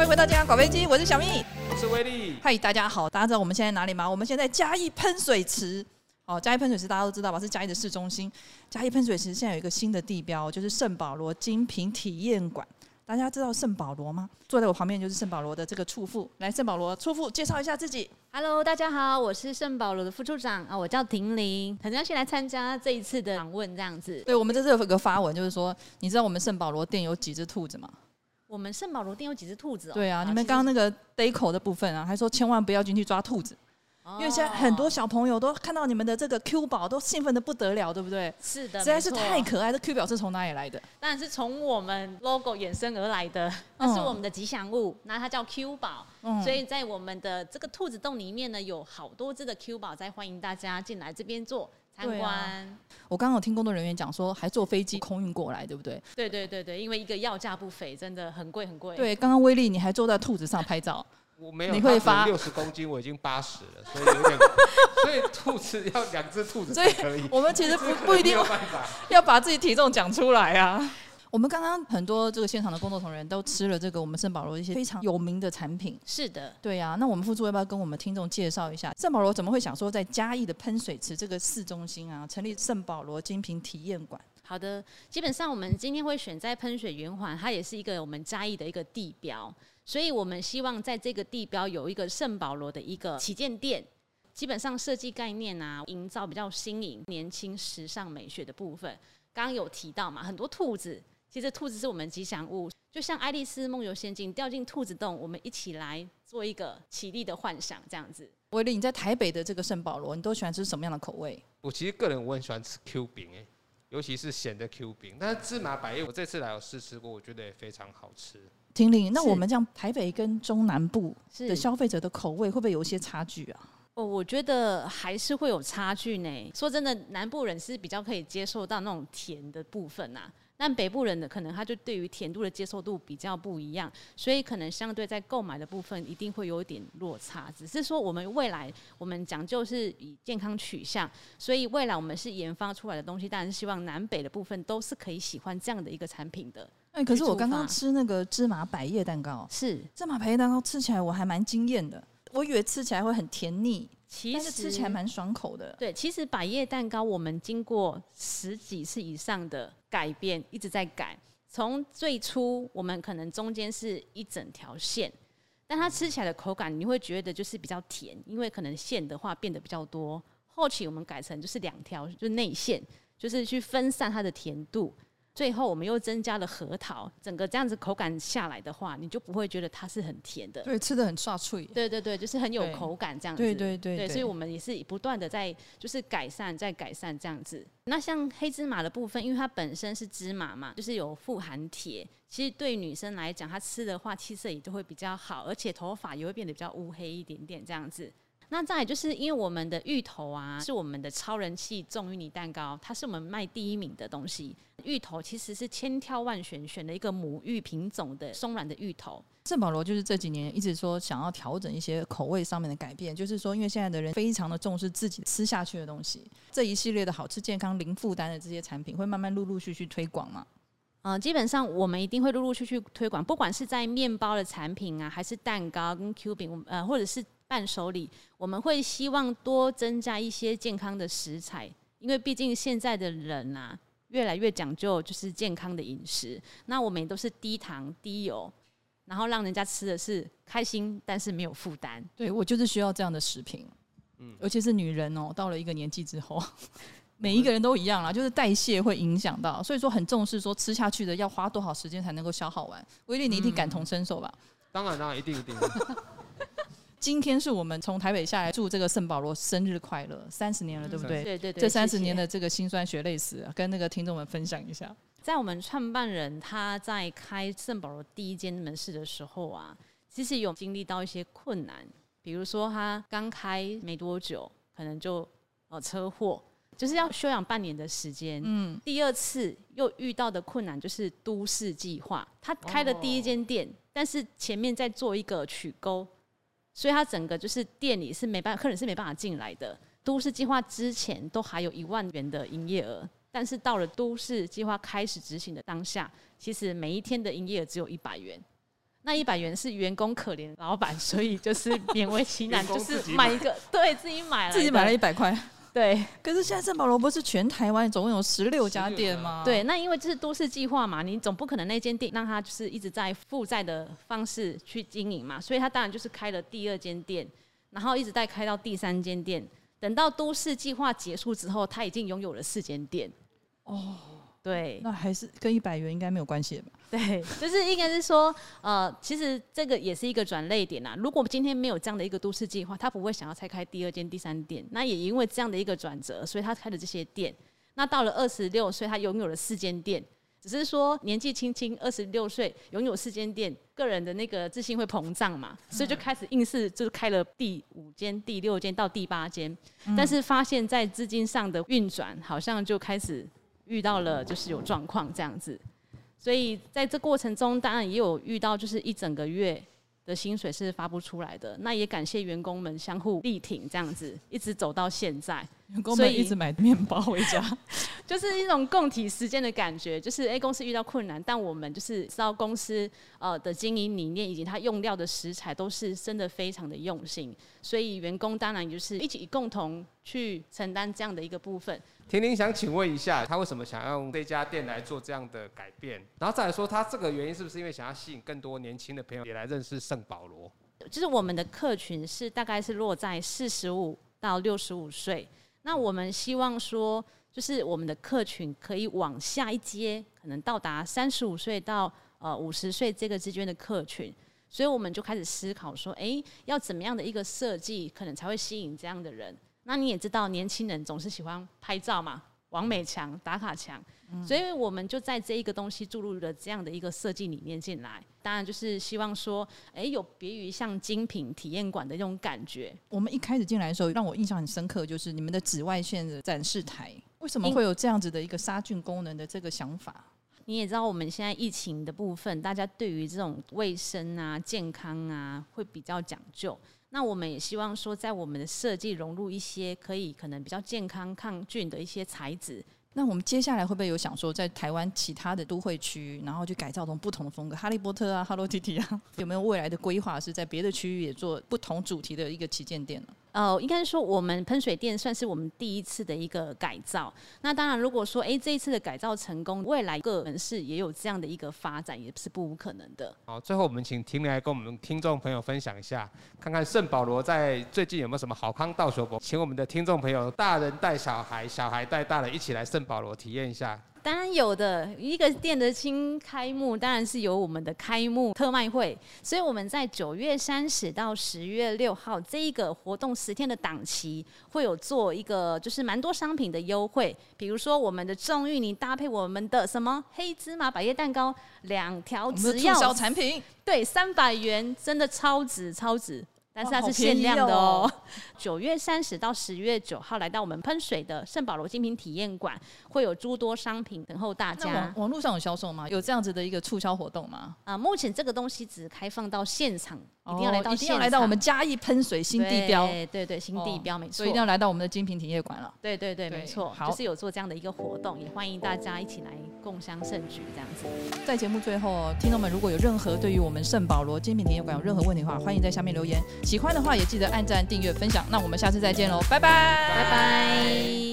欢迎回到健康搞飞机，我是小蜜，我是威力。嗨，大家好，大家知道我们现在哪里吗？我们现在在嘉义喷水池。哦，嘉义喷水池大家都知道吧？是嘉义的市中心。嘉义喷水池现在有一个新的地标，就是圣保罗精品体验馆。大家知道圣保罗吗？坐在我旁边就是圣保罗的这个处副。来，圣保罗处副介绍一下自己。Hello，大家好，我是圣保罗的副处长啊，我叫婷玲，很高兴来参加这一次的访问，这样子。对，我们这次有个发文，就是说，你知道我们圣保罗店有几只兔子吗？我们圣保罗店有几只兔子哦？对啊，你们刚刚那个 deco 的部分啊，还说千万不要进去抓兔子。因为现在很多小朋友都看到你们的这个 Q 宝，都兴奋的不得了，对不对？是的，实在是太可爱。这 Q 宝是从哪里来的？当然是从我们 logo 衍生而来的，那是我们的吉祥物，那它叫 Q 宝。嗯，所以在我们的这个兔子洞里面呢，有好多只的 Q 宝在欢迎大家进来这边做参观。啊、我刚刚有听工作人员讲说，还坐飞机空运过来，对不对？对对对对，因为一个要价不菲，真的很贵很贵。对，刚刚威力你还坐在兔子上拍照。我没有，你会发六十公斤，我已经八十了，所以有点，所以兔子要两只兔子才可以。我们其实不 不一定要把自己体重讲出来啊。我们刚刚很多这个现场的工作同仁都吃了这个我们圣保罗一些非常有名的产品。是的，对呀、啊。那我们副助要不要跟我们听众介绍一下圣保罗怎么会想说在嘉义的喷水池这个市中心啊，成立圣保罗精品体验馆？好的，基本上我们今天会选在喷水圆环，它也是一个我们嘉义的一个地标。所以我们希望在这个地标有一个圣保罗的一个旗舰店，基本上设计概念啊，营造比较新颖、年轻、时尚、美学的部分。刚刚有提到嘛，很多兔子，其实兔子是我们吉祥物，就像爱丽丝梦游仙境掉进兔子洞，我们一起来做一个绮丽的幻想，这样子。威力，你在台北的这个圣保罗，你都喜欢吃什么样的口味？我其实个人我很喜欢吃 Q 饼哎，尤其是咸的 Q 饼。但是芝麻百叶，我这次来有试吃过，我觉得也非常好吃。婷玲，那我们这样台北跟中南部的消费者的口味会不会有一些差距啊？哦，我觉得还是会有差距呢。说真的，南部人是比较可以接受到那种甜的部分呐、啊，但北部人的可能他就对于甜度的接受度比较不一样，所以可能相对在购买的部分一定会有一点落差。只是说我们未来我们讲究是以健康取向，所以未来我们是研发出来的东西，当然是希望南北的部分都是可以喜欢这样的一个产品的。哎，可是我刚刚吃那个芝麻百叶蛋糕，是芝麻百叶蛋糕吃起来我还蛮惊艳的。我以为吃起来会很甜腻，其实吃起来蛮爽口的。对，其实百叶蛋糕我们经过十几次以上的改变，一直在改。从最初我们可能中间是一整条线，但它吃起来的口感你会觉得就是比较甜，因为可能馅的话变得比较多。后期我们改成就是两条，就是内馅，就是去分散它的甜度。最后，我们又增加了核桃，整个这样子口感下来的话，你就不会觉得它是很甜的。对，吃的很刷脆。对对对，就是很有口感这样子。对对对，所以我们也是不断的在就是改善，在改善这样子。那像黑芝麻的部分，因为它本身是芝麻嘛，就是有富含铁，其实对女生来讲，她吃的话气色也就会比较好，而且头发也会变得比较乌黑一点点这样子。那再来就是因为我们的芋头啊，是我们的超人气重芋泥蛋糕，它是我们卖第一名的东西。芋头其实是千挑万选选的一个母芋品种的松软的芋头。圣保罗就是这几年一直说想要调整一些口味上面的改变，就是说因为现在的人非常的重视自己吃下去的东西，这一系列的好吃健康零负担的这些产品会慢慢陆陆续续推广嘛。嗯、呃，基本上我们一定会陆陆续续推广，不管是在面包的产品啊，还是蛋糕跟 Q 饼，呃，或者是。伴手礼，我们会希望多增加一些健康的食材，因为毕竟现在的人啊，越来越讲究就是健康的饮食。那我们也都是低糖低油，然后让人家吃的是开心，但是没有负担。对，我就是需要这样的食品，嗯，尤其是女人哦，到了一个年纪之后，每一个人都一样啦，就是代谢会影响到，所以说很重视说吃下去的要花多少时间才能够消耗完。威力，你一定感同身受吧？嗯、当然，当然，一定，一定。今天是我们从台北下来，祝这个圣保罗生日快乐，三十年了，对不对？对对对。这三十年的这个辛酸血泪史，跟那个听众们分享一下。在我们创办人他在开圣保罗第一间门市的时候啊，其实有经历到一些困难，比如说他刚开没多久，可能就呃车祸，就是要休养半年的时间。嗯。第二次又遇到的困难就是都市计划，他开了第一间店，哦，但是前面在做一个曲沟。所以它整个就是店里是没办法，客人是没办法进来的。都市计划之前都还有一万元的营业额，但是到了都市计划开始执行的当下，其实每一天的营业额只有一百元。那一百元是员工可怜老板，所以就是勉为其难，就是买一个，对自己买了，自己买了一百块。对，可是现在圣保罗不是全台湾总共有十六家店吗？对，那因为这是都市计划嘛，你总不可能那间店让他就是一直在负债的方式去经营嘛，所以他当然就是开了第二间店，然后一直在开到第三间店，等到都市计划结束之后，他已经拥有了四间店。哦。对，那还是跟一百元应该没有关系吧？对，就是应该是说，呃，其实这个也是一个转捩点呐。如果今天没有这样的一个都市计划，他不会想要拆开第二间、第三店。那也因为这样的一个转折，所以他开了这些店。那到了二十六岁，他拥有了四间店。只是说年纪轻轻，二十六岁拥有四间店，个人的那个自信会膨胀嘛，所以就开始硬是就是开了第五间、第六间到第八间。但是发现，在资金上的运转，好像就开始。遇到了就是有状况这样子，所以在这过程中，当然也有遇到就是一整个月的薪水是发不出来的。那也感谢员工们相互力挺，这样子一直走到现在。员工们一直买面包回家，就是一种共体时间的感觉。就是 A 公司遇到困难，但我们就是知道公司呃的经营理念以及它用料的食材都是真的非常的用心，所以员工当然就是一起共同去承担这样的一个部分。婷婷想请问一下，他为什么想要用这家店来做这样的改变？然后再来说，他这个原因是不是因为想要吸引更多年轻的朋友也来认识圣保罗？就是我们的客群是大概是落在四十五到六十五岁，那我们希望说，就是我们的客群可以往下一阶，可能到达三十五岁到呃五十岁这个之间的客群，所以我们就开始思考说，哎，要怎么样的一个设计，可能才会吸引这样的人。那你也知道，年轻人总是喜欢拍照嘛，网美强、打卡强，嗯、所以我们就在这一个东西注入了这样的一个设计理念进来。当然，就是希望说，哎、欸，有别于像精品体验馆的那种感觉。我们一开始进来的时候，让我印象很深刻，就是你们的紫外线的展示台，为什么会有这样子的一个杀菌功能的这个想法？你也知道，我们现在疫情的部分，大家对于这种卫生啊、健康啊，会比较讲究。那我们也希望说，在我们的设计融入一些可以可能比较健康、抗菌的一些材质。那我们接下来会不会有想说，在台湾其他的都会区，然后去改造成不同的风格？哈利波特啊，Hello Kitty 啊，有没有未来的规划是在别的区域也做不同主题的一个旗舰店呢？呃，应该说我们喷水店算是我们第一次的一个改造。那当然，如果说哎这一次的改造成功，未来各门市也有这样的一个发展，也是不无可能的。好，最后我们请婷来跟我们听众朋友分享一下，看看圣保罗在最近有没有什么好康到手不？请我们的听众朋友，大人带小孩，小孩带大人，一起来圣保罗体验一下。当然有的，一个店的新开幕，当然是有我们的开幕特卖会。所以我们在九月三十到十月六号这一个活动十天的档期，会有做一个就是蛮多商品的优惠。比如说我们的重芋泥搭配我们的什么黑芝麻百叶蛋糕，两条只要产品，对，三百元，真的超值超值。但是它是限量的哦。九月三十到十月九号，来到我们喷水的圣保罗精品体验馆，会有诸多商品等候大家。网络上有销售吗？有这样子的一个促销活动吗？啊，目前这个东西只开放到现场，一定要来到，哦，一定要来到我们嘉义喷水新地标。对对对，新地标没错，所以一定要来到我们的精品体验馆了。对对对，没错，就是有做这样的一个活动，也欢迎大家一起来共襄盛举这样子。在节目最后，听众们如果有任何对于我们圣保罗精品体验馆有任何问题的话，欢迎在下面留言。喜欢的话也记得按赞、订阅、分享。那我们下次再见喽，拜拜，拜拜。